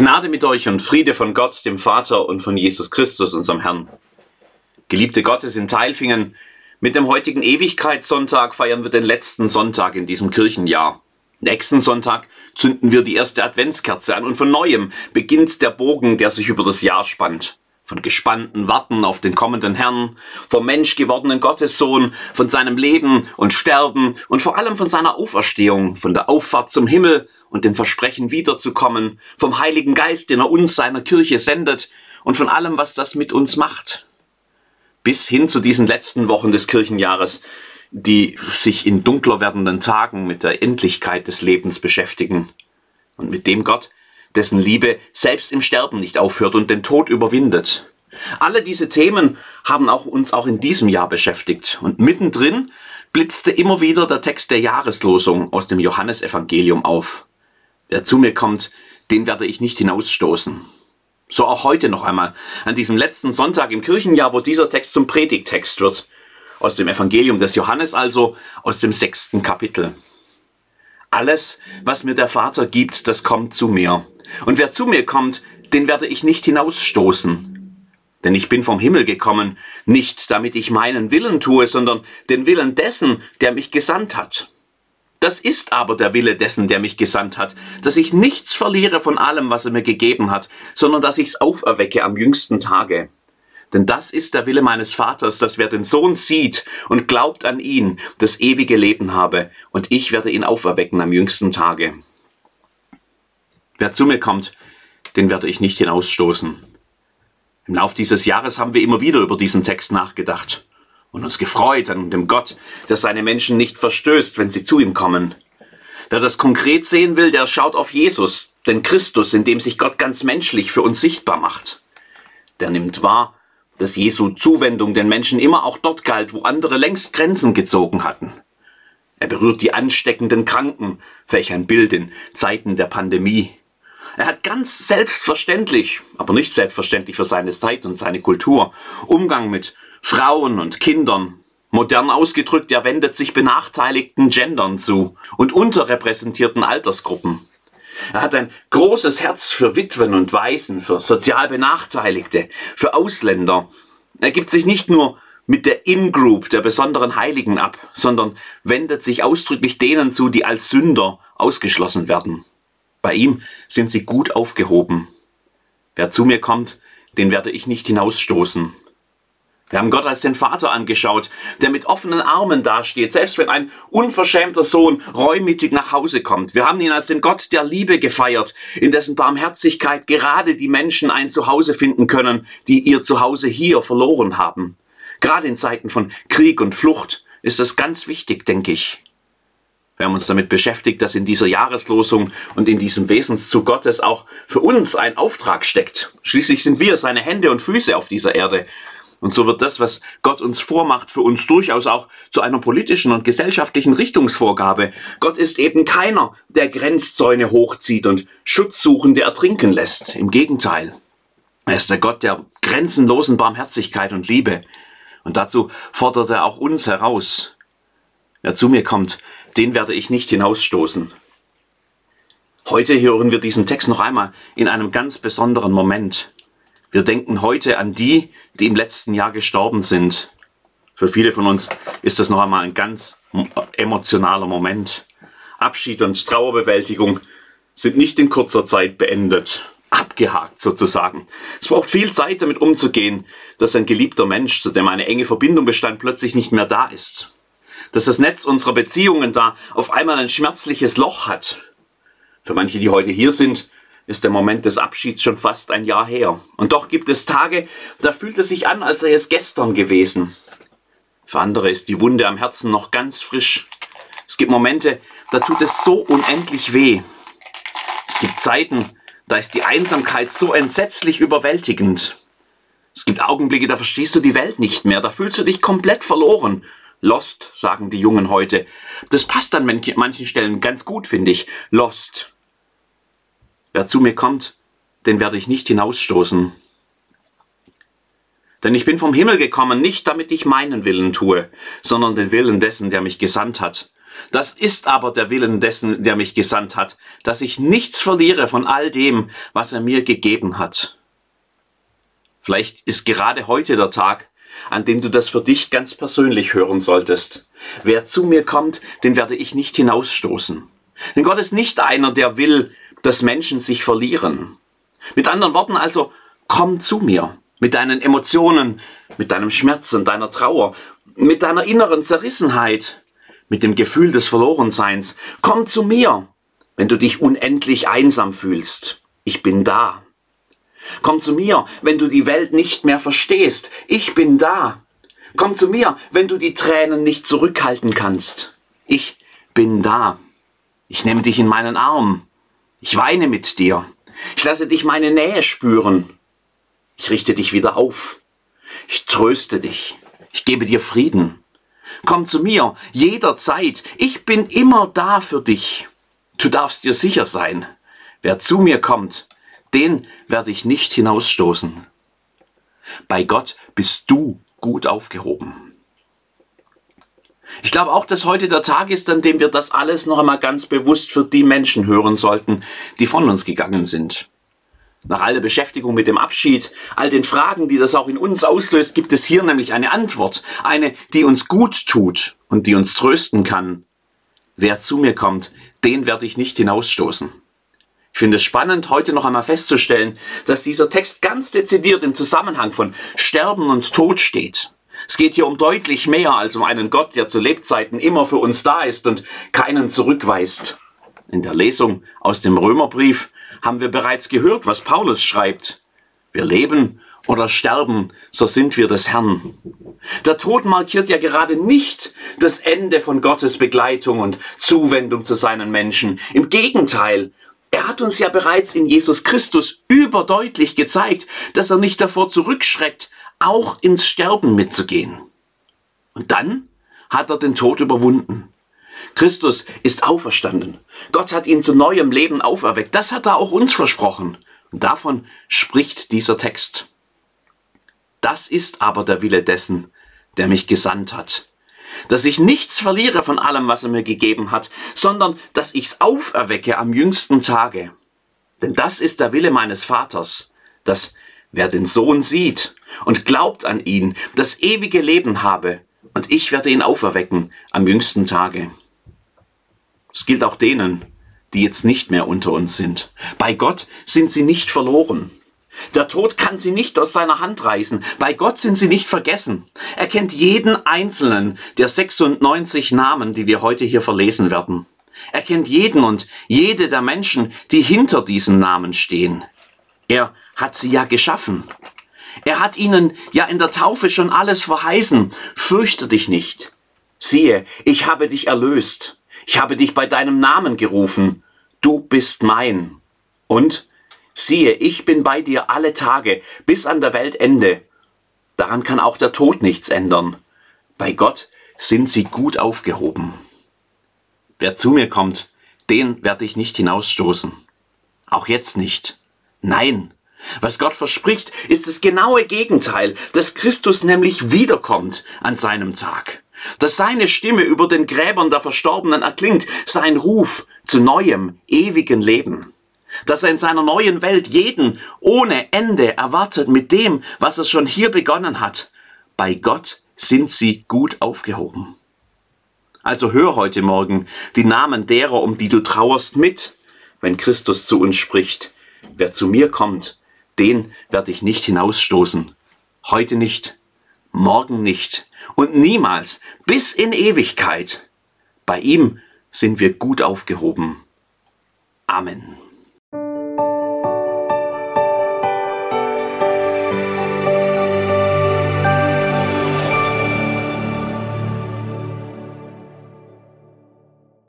Gnade mit euch und Friede von Gott, dem Vater und von Jesus Christus, unserem Herrn. Geliebte Gottes in Teilfingen, mit dem heutigen Ewigkeitssonntag feiern wir den letzten Sonntag in diesem Kirchenjahr. Nächsten Sonntag zünden wir die erste Adventskerze an und von neuem beginnt der Bogen, der sich über das Jahr spannt. Von gespannten Warten auf den kommenden Herrn, vom Mensch gewordenen Gottessohn, von seinem Leben und Sterben und vor allem von seiner Auferstehung, von der Auffahrt zum Himmel und dem Versprechen wiederzukommen, vom Heiligen Geist, den er uns seiner Kirche sendet und von allem, was das mit uns macht. Bis hin zu diesen letzten Wochen des Kirchenjahres, die sich in dunkler werdenden Tagen mit der Endlichkeit des Lebens beschäftigen und mit dem Gott, dessen Liebe selbst im Sterben nicht aufhört und den Tod überwindet. Alle diese Themen haben auch uns auch in diesem Jahr beschäftigt und mittendrin blitzte immer wieder der Text der Jahreslosung aus dem Johannesevangelium auf. Wer zu mir kommt, den werde ich nicht hinausstoßen. So auch heute noch einmal, an diesem letzten Sonntag im Kirchenjahr, wo dieser Text zum Predigtext wird. Aus dem Evangelium des Johannes also, aus dem sechsten Kapitel. Alles, was mir der Vater gibt, das kommt zu mir. Und wer zu mir kommt, den werde ich nicht hinausstoßen. Denn ich bin vom Himmel gekommen, nicht damit ich meinen Willen tue, sondern den Willen dessen, der mich gesandt hat. Das ist aber der Wille dessen, der mich gesandt hat, dass ich nichts verliere von allem, was er mir gegeben hat, sondern dass ich's auferwecke am jüngsten Tage. Denn das ist der Wille meines Vaters, dass wer den Sohn sieht und glaubt an ihn, das ewige Leben habe, und ich werde ihn auferwecken am jüngsten Tage. Wer zu mir kommt, den werde ich nicht hinausstoßen. Im Lauf dieses Jahres haben wir immer wieder über diesen Text nachgedacht und uns gefreut an dem Gott, der seine Menschen nicht verstößt, wenn sie zu ihm kommen. Wer das konkret sehen will, der schaut auf Jesus, den Christus, in dem sich Gott ganz menschlich für uns sichtbar macht. Der nimmt wahr, dass Jesu Zuwendung den Menschen immer auch dort galt, wo andere längst Grenzen gezogen hatten. Er berührt die ansteckenden Kranken, welch ein Bild in Zeiten der Pandemie. Er hat ganz selbstverständlich, aber nicht selbstverständlich für seine Zeit und seine Kultur, Umgang mit Frauen und Kindern. Modern ausgedrückt, er wendet sich benachteiligten Gendern zu und unterrepräsentierten Altersgruppen. Er hat ein großes Herz für Witwen und Waisen, für sozial Benachteiligte, für Ausländer. Er gibt sich nicht nur mit der In-Group der besonderen Heiligen ab, sondern wendet sich ausdrücklich denen zu, die als Sünder ausgeschlossen werden. Bei ihm sind sie gut aufgehoben. Wer zu mir kommt, den werde ich nicht hinausstoßen. Wir haben Gott als den Vater angeschaut, der mit offenen Armen dasteht, selbst wenn ein unverschämter Sohn reumütig nach Hause kommt. Wir haben ihn als den Gott der Liebe gefeiert, in dessen Barmherzigkeit gerade die Menschen ein Zuhause finden können, die ihr Zuhause hier verloren haben. Gerade in Zeiten von Krieg und Flucht ist das ganz wichtig, denke ich. Wir haben uns damit beschäftigt, dass in dieser Jahreslosung und in diesem Wesenszug Gottes auch für uns ein Auftrag steckt. Schließlich sind wir seine Hände und Füße auf dieser Erde. Und so wird das, was Gott uns vormacht, für uns durchaus auch zu einer politischen und gesellschaftlichen Richtungsvorgabe. Gott ist eben keiner, der Grenzzäune hochzieht und Schutzsuchende ertrinken lässt. Im Gegenteil. Er ist der Gott der grenzenlosen Barmherzigkeit und Liebe. Und dazu fordert er auch uns heraus. Wer zu mir kommt, den werde ich nicht hinausstoßen. Heute hören wir diesen Text noch einmal in einem ganz besonderen Moment. Wir denken heute an die, die im letzten Jahr gestorben sind. Für viele von uns ist das noch einmal ein ganz emotionaler Moment. Abschied und Trauerbewältigung sind nicht in kurzer Zeit beendet, abgehakt sozusagen. Es braucht viel Zeit damit umzugehen, dass ein geliebter Mensch, zu dem eine enge Verbindung bestand, plötzlich nicht mehr da ist. Dass das Netz unserer Beziehungen da auf einmal ein schmerzliches Loch hat. Für manche, die heute hier sind, ist der Moment des Abschieds schon fast ein Jahr her. Und doch gibt es Tage, da fühlt es sich an, als sei es gestern gewesen. Für andere ist die Wunde am Herzen noch ganz frisch. Es gibt Momente, da tut es so unendlich weh. Es gibt Zeiten, da ist die Einsamkeit so entsetzlich überwältigend. Es gibt Augenblicke, da verstehst du die Welt nicht mehr, da fühlst du dich komplett verloren. Lost, sagen die Jungen heute. Das passt an manchen Stellen ganz gut, finde ich. Lost. Wer zu mir kommt, den werde ich nicht hinausstoßen. Denn ich bin vom Himmel gekommen, nicht damit ich meinen Willen tue, sondern den Willen dessen, der mich gesandt hat. Das ist aber der Willen dessen, der mich gesandt hat, dass ich nichts verliere von all dem, was er mir gegeben hat. Vielleicht ist gerade heute der Tag, an dem du das für dich ganz persönlich hören solltest. Wer zu mir kommt, den werde ich nicht hinausstoßen. Denn Gott ist nicht einer, der will, dass Menschen sich verlieren. Mit anderen Worten also, komm zu mir mit deinen Emotionen, mit deinem Schmerz und deiner Trauer, mit deiner inneren Zerrissenheit, mit dem Gefühl des Verlorenseins. Komm zu mir, wenn du dich unendlich einsam fühlst. Ich bin da. Komm zu mir, wenn du die Welt nicht mehr verstehst. Ich bin da. Komm zu mir, wenn du die Tränen nicht zurückhalten kannst. Ich bin da. Ich nehme dich in meinen Arm. Ich weine mit dir. Ich lasse dich meine Nähe spüren. Ich richte dich wieder auf. Ich tröste dich. Ich gebe dir Frieden. Komm zu mir, jederzeit. Ich bin immer da für dich. Du darfst dir sicher sein. Wer zu mir kommt, den werde ich nicht hinausstoßen. Bei Gott bist du gut aufgehoben. Ich glaube auch, dass heute der Tag ist, an dem wir das alles noch einmal ganz bewusst für die Menschen hören sollten, die von uns gegangen sind. Nach all der Beschäftigung mit dem Abschied, all den Fragen, die das auch in uns auslöst, gibt es hier nämlich eine Antwort, eine, die uns gut tut und die uns trösten kann. Wer zu mir kommt, den werde ich nicht hinausstoßen. Ich finde es spannend, heute noch einmal festzustellen, dass dieser Text ganz dezidiert im Zusammenhang von Sterben und Tod steht. Es geht hier um deutlich mehr als um einen Gott, der zu Lebzeiten immer für uns da ist und keinen zurückweist. In der Lesung aus dem Römerbrief haben wir bereits gehört, was Paulus schreibt. Wir leben oder sterben, so sind wir des Herrn. Der Tod markiert ja gerade nicht das Ende von Gottes Begleitung und Zuwendung zu seinen Menschen. Im Gegenteil, er hat uns ja bereits in Jesus Christus überdeutlich gezeigt, dass er nicht davor zurückschreckt, auch ins Sterben mitzugehen. Und dann hat er den Tod überwunden. Christus ist auferstanden. Gott hat ihn zu neuem Leben auferweckt. Das hat er auch uns versprochen. Und davon spricht dieser Text. Das ist aber der Wille dessen, der mich gesandt hat. Dass ich nichts verliere von allem, was er mir gegeben hat, sondern dass ich's auferwecke am jüngsten Tage. Denn das ist der Wille meines Vaters, dass wer den Sohn sieht und glaubt an ihn, das ewige Leben habe, und ich werde ihn auferwecken am jüngsten Tage. Es gilt auch denen, die jetzt nicht mehr unter uns sind. Bei Gott sind sie nicht verloren. Der Tod kann sie nicht aus seiner Hand reißen. Bei Gott sind sie nicht vergessen. Er kennt jeden einzelnen der 96 Namen, die wir heute hier verlesen werden. Er kennt jeden und jede der Menschen, die hinter diesen Namen stehen. Er hat sie ja geschaffen. Er hat ihnen ja in der Taufe schon alles verheißen. Fürchte dich nicht. Siehe, ich habe dich erlöst. Ich habe dich bei deinem Namen gerufen. Du bist mein. Und siehe, ich bin bei dir alle Tage bis an der Weltende. Daran kann auch der Tod nichts ändern. Bei Gott sind sie gut aufgehoben. Wer zu mir kommt, den werde ich nicht hinausstoßen. Auch jetzt nicht. Nein. Was Gott verspricht, ist das genaue Gegenteil, dass Christus nämlich wiederkommt an seinem Tag dass seine Stimme über den Gräbern der Verstorbenen erklingt, sein Ruf zu neuem, ewigen Leben. Dass er in seiner neuen Welt jeden ohne Ende erwartet mit dem, was er schon hier begonnen hat. Bei Gott sind sie gut aufgehoben. Also hör heute Morgen die Namen derer, um die du trauerst, mit, wenn Christus zu uns spricht. Wer zu mir kommt, den werde ich nicht hinausstoßen. Heute nicht, morgen nicht, und niemals bis in Ewigkeit. Bei ihm sind wir gut aufgehoben. Amen.